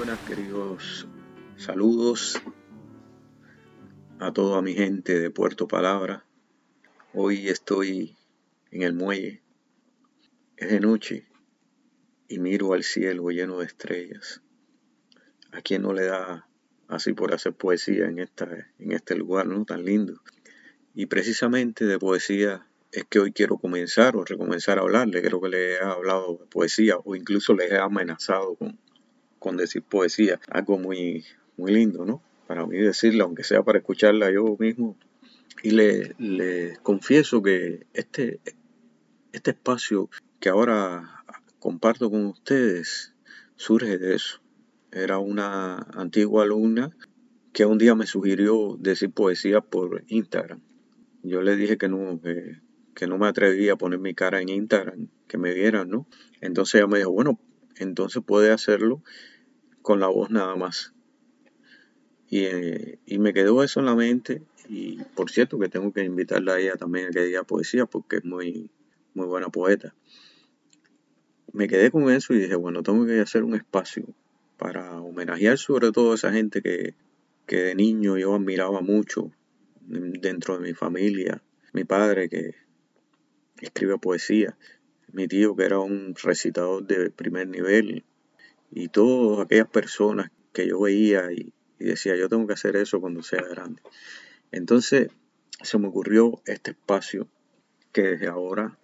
buenas, queridos. Saludos a toda mi gente de Puerto Palabra. Hoy estoy en el muelle. Es de noche y miro al cielo lleno de estrellas. ¿A quién no le da así por hacer poesía en, esta, en este lugar ¿no? tan lindo? Y precisamente de poesía es que hoy quiero comenzar o recomenzar a hablarle. Creo que le he hablado de poesía o incluso les he amenazado con, con decir poesía. Algo muy, muy lindo, ¿no? Para mí decirla, aunque sea para escucharla yo mismo. Y le, le confieso que este, este espacio que ahora comparto con ustedes surge de eso. Era una antigua alumna que un día me sugirió decir poesía por Instagram. Yo le dije que no, que no me atrevía a poner mi cara en Instagram, que me vieran, ¿no? Entonces ella me dijo, bueno, entonces puede hacerlo con la voz nada más. Y, me quedó eso en la mente. Y por cierto que tengo que invitarla a ella también a que diga poesía porque es muy, muy buena poeta. Me quedé con eso y dije, bueno, tengo que hacer un espacio para homenajear sobre todo a esa gente que, que de niño yo admiraba mucho dentro de mi familia. Mi padre que escribe poesía, mi tío que era un recitador de primer nivel, y todas aquellas personas que yo veía y, decía, yo tengo que hacer eso cuando sea grande. Entonces se me ocurrió este espacio que desde ahora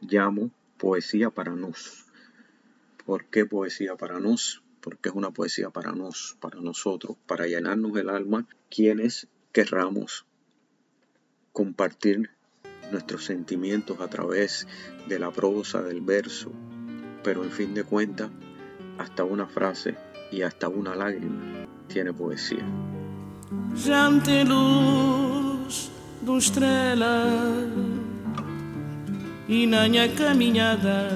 llamo Poesía para nos. ¿Por qué poesía para nos? Porque es una poesía para nos, para nosotros, para llenarnos el alma, quienes querramos compartir nuestros sentimientos a través de la prosa, del verso, pero en fin de cuentas hasta una frase y hasta una lágrima tiene poesía. luz do estrela e na minha caminhada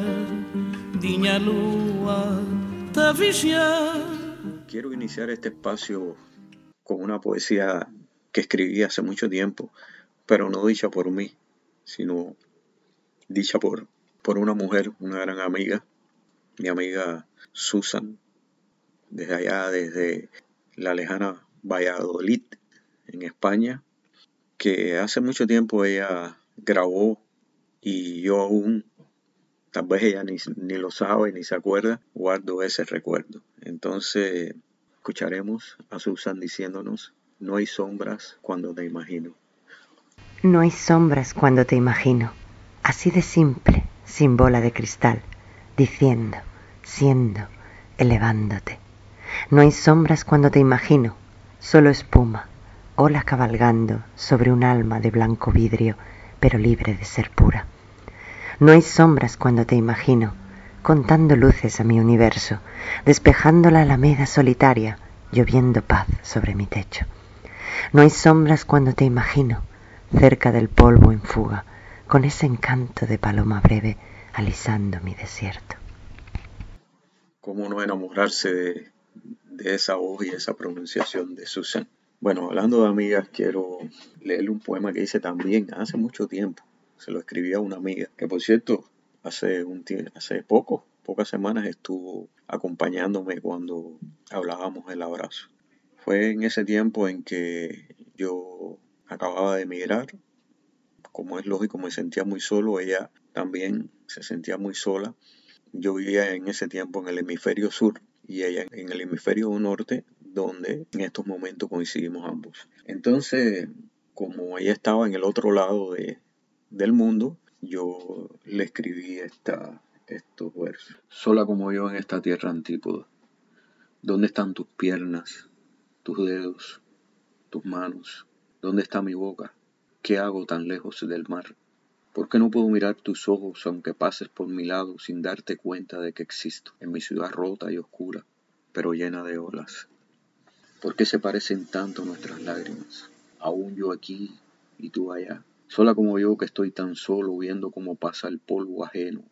dinha lua te Quiero iniciar este espacio con una poesía que escribí hace mucho tiempo, pero no dicha por mí, sino dicha por, por una mujer, una gran amiga, mi amiga Susan, desde allá, desde la lejana Valladolid, en España, que hace mucho tiempo ella grabó y yo aún, tal vez ella ni, ni lo sabe ni se acuerda, guardo ese recuerdo. Entonces, escucharemos a Susan diciéndonos, no hay sombras cuando te imagino. No hay sombras cuando te imagino, así de simple, sin bola de cristal, diciendo, siendo, elevándote. No hay sombras cuando te imagino, solo espuma, ola cabalgando sobre un alma de blanco vidrio, pero libre de ser pura. No hay sombras cuando te imagino, contando luces a mi universo, despejando la alameda solitaria, lloviendo paz sobre mi techo. No hay sombras cuando te imagino, cerca del polvo en fuga, con ese encanto de paloma breve alisando mi desierto cómo no enamorarse de, esa voz y esa pronunciación de Susan. Bueno, hablando de amigas, quiero leerle un poema que hice también hace mucho tiempo. Se lo escribí a una amiga, que por cierto, hace, un hace poco, pocas semanas estuvo acompañándome cuando hablábamos del abrazo. Fue en ese tiempo en que yo acababa de emigrar. Como es lógico, me sentía muy solo. Ella también se sentía muy sola yo vivía en ese tiempo en el hemisferio sur y ella en el hemisferio norte, donde en estos momentos coincidimos ambos. Entonces, como ella estaba en el otro lado de, del mundo, yo le escribí esta, estos versos. Sola como yo en esta tierra antípoda, ¿dónde están tus piernas, tus dedos, tus manos? ¿Dónde está mi boca? ¿Qué hago tan lejos del mar? ¿Por qué no puedo mirar tus ojos aunque pases por mi lado sin darte cuenta de que existo en mi ciudad rota y oscura, pero llena de olas? ¿Por qué se parecen tanto nuestras lágrimas? Aún yo aquí y tú allá, sola como yo que estoy tan solo viendo cómo pasa el polvo ajeno,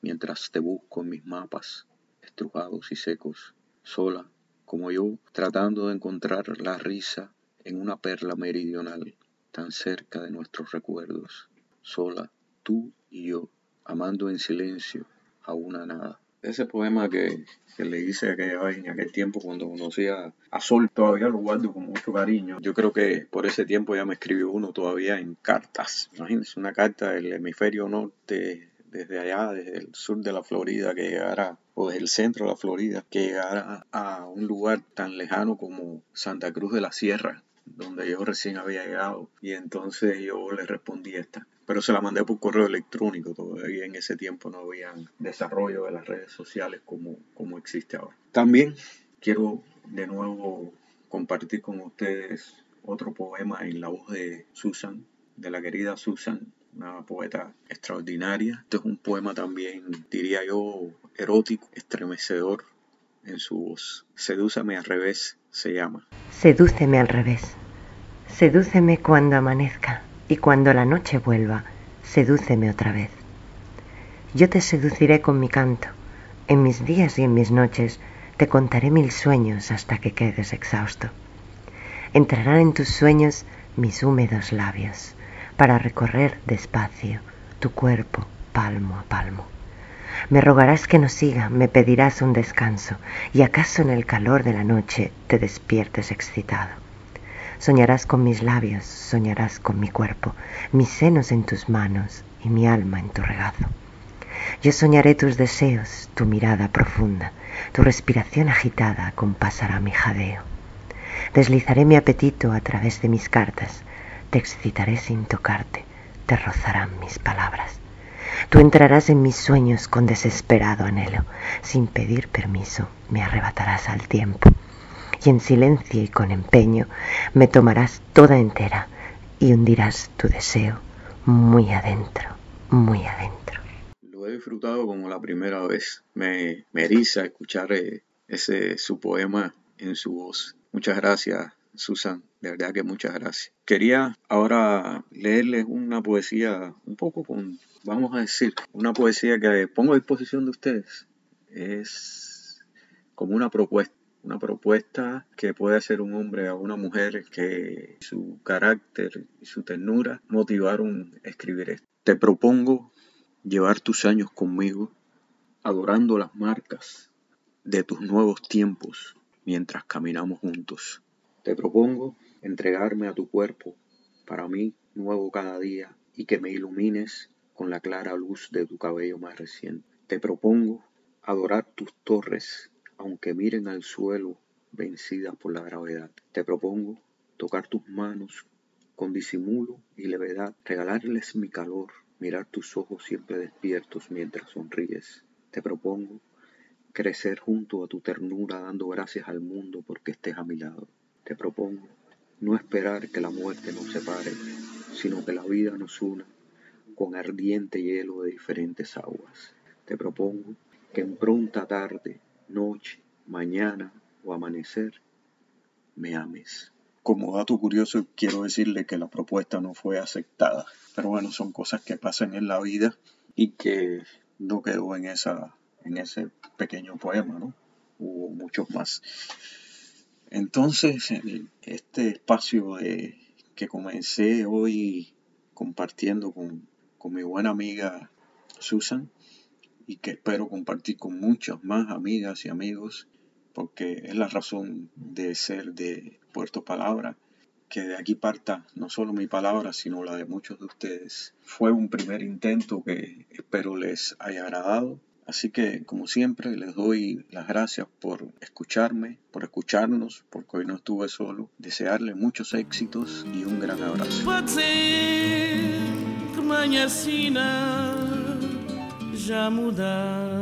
mientras te busco en mis mapas, estrujados y secos, sola como yo, tratando de encontrar la risa en una perla meridional, tan cerca de nuestros recuerdos sola, tú y yo, amando en silencio a una nada. ese poema que, le hice aquella en aquel tiempo cuando conocía a Sol, todavía lo guardo con mucho cariño. Yo creo que por ese tiempo ya me escribió uno todavía en cartas. Imagínense una carta del hemisferio norte desde allá, desde el sur de la Florida, que llegara, o desde el centro de la Florida, que llegara a un lugar tan lejano como Santa Cruz de la Sierra, donde yo recién había llegado. Y entonces yo le respondí esta. Pero se la mandé por correo electrónico, todavía en ese tiempo no había desarrollo de las redes sociales como, como existe ahora. También quiero de nuevo compartir con ustedes otro poema en la voz de Susan, de la querida Susan, una poeta extraordinaria. Este es un poema también, diría yo, erótico, estremecedor en su voz. Sedúceme al revés se llama. Sedúceme al revés. Sedúceme cuando amanezca y cuando la noche vuelva, sedúceme otra vez. Yo te seduciré con mi canto. En mis días y en mis noches te contaré mil sueños hasta que quedes exhausto. Entrarán en tus sueños mis húmedos labios para recorrer despacio tu cuerpo palmo a palmo. Me rogarás que no siga, me pedirás un descanso, y acaso en el calor de la noche te despiertes excitado. Soñarás con mis labios, soñarás con mi cuerpo, mis senos en tus manos y mi alma en tu regazo. Yo soñaré tus deseos, tu mirada profunda, tu respiración agitada acompasará mi jadeo. Deslizaré mi apetito a través de mis cartas, te excitaré sin tocarte, te rozarán mis palabras. Tú entrarás en mis sueños con desesperado anhelo, sin pedir permiso me arrebatarás al tiempo, y en silencio y con empeño me tomarás toda entera y hundirás tu deseo muy adentro, muy adentro. Lo he disfrutado como la primera vez. Me, me eriza escuchar eh, ese su poema en su voz. Muchas gracias, Susan, de verdad que muchas gracias. Quería ahora leerles una poesía un poco con, vamos a decir, una poesía que pongo a disposición de ustedes. Es como una propuesta, una propuesta que puede hacer un hombre a una mujer que su carácter y su ternura motivaron a escribir esto. Te propongo llevar tus años conmigo, adorando las marcas de tus nuevos tiempos mientras caminamos juntos te propongo entregarme a tu cuerpo, para mí nuevo cada día, y que me ilumines con la clara luz de tu cabello más reciente. Te propongo adorar tus torres, aunque miren al suelo vencidas por la gravedad. Te propongo tocar tus manos con disimulo y levedad, regalarles mi calor, mirar tus ojos siempre despiertos mientras sonríes. Te propongo crecer junto a tu ternura dando gracias al mundo porque estés a mi lado. Te propongo no esperar que la muerte nos separe, sino que la vida nos una con ardiente hielo de diferentes aguas. Te propongo que en pronta tarde, noche, mañana o amanecer, me ames. Como dato curioso, quiero decirle que la propuesta no fue aceptada. Pero bueno, son cosas que pasan en la vida y que no quedó en, esa, en ese pequeño poema, ¿no? Hubo muchos más. Entonces, este espacio que comencé hoy compartiendo con, mi buena amiga Susan y que espero compartir con muchas más amigas y amigos porque es la razón de ser de Puerto Palabra, que de aquí parta no solo mi palabra, sino la de muchos de ustedes. Fue un primer intento que espero les haya agradado Así que, como siempre, les doy las gracias por escucharme, por escucharnos, porque hoy no estuve solo. Desearle muchos éxitos y un gran abrazo. Já mudar.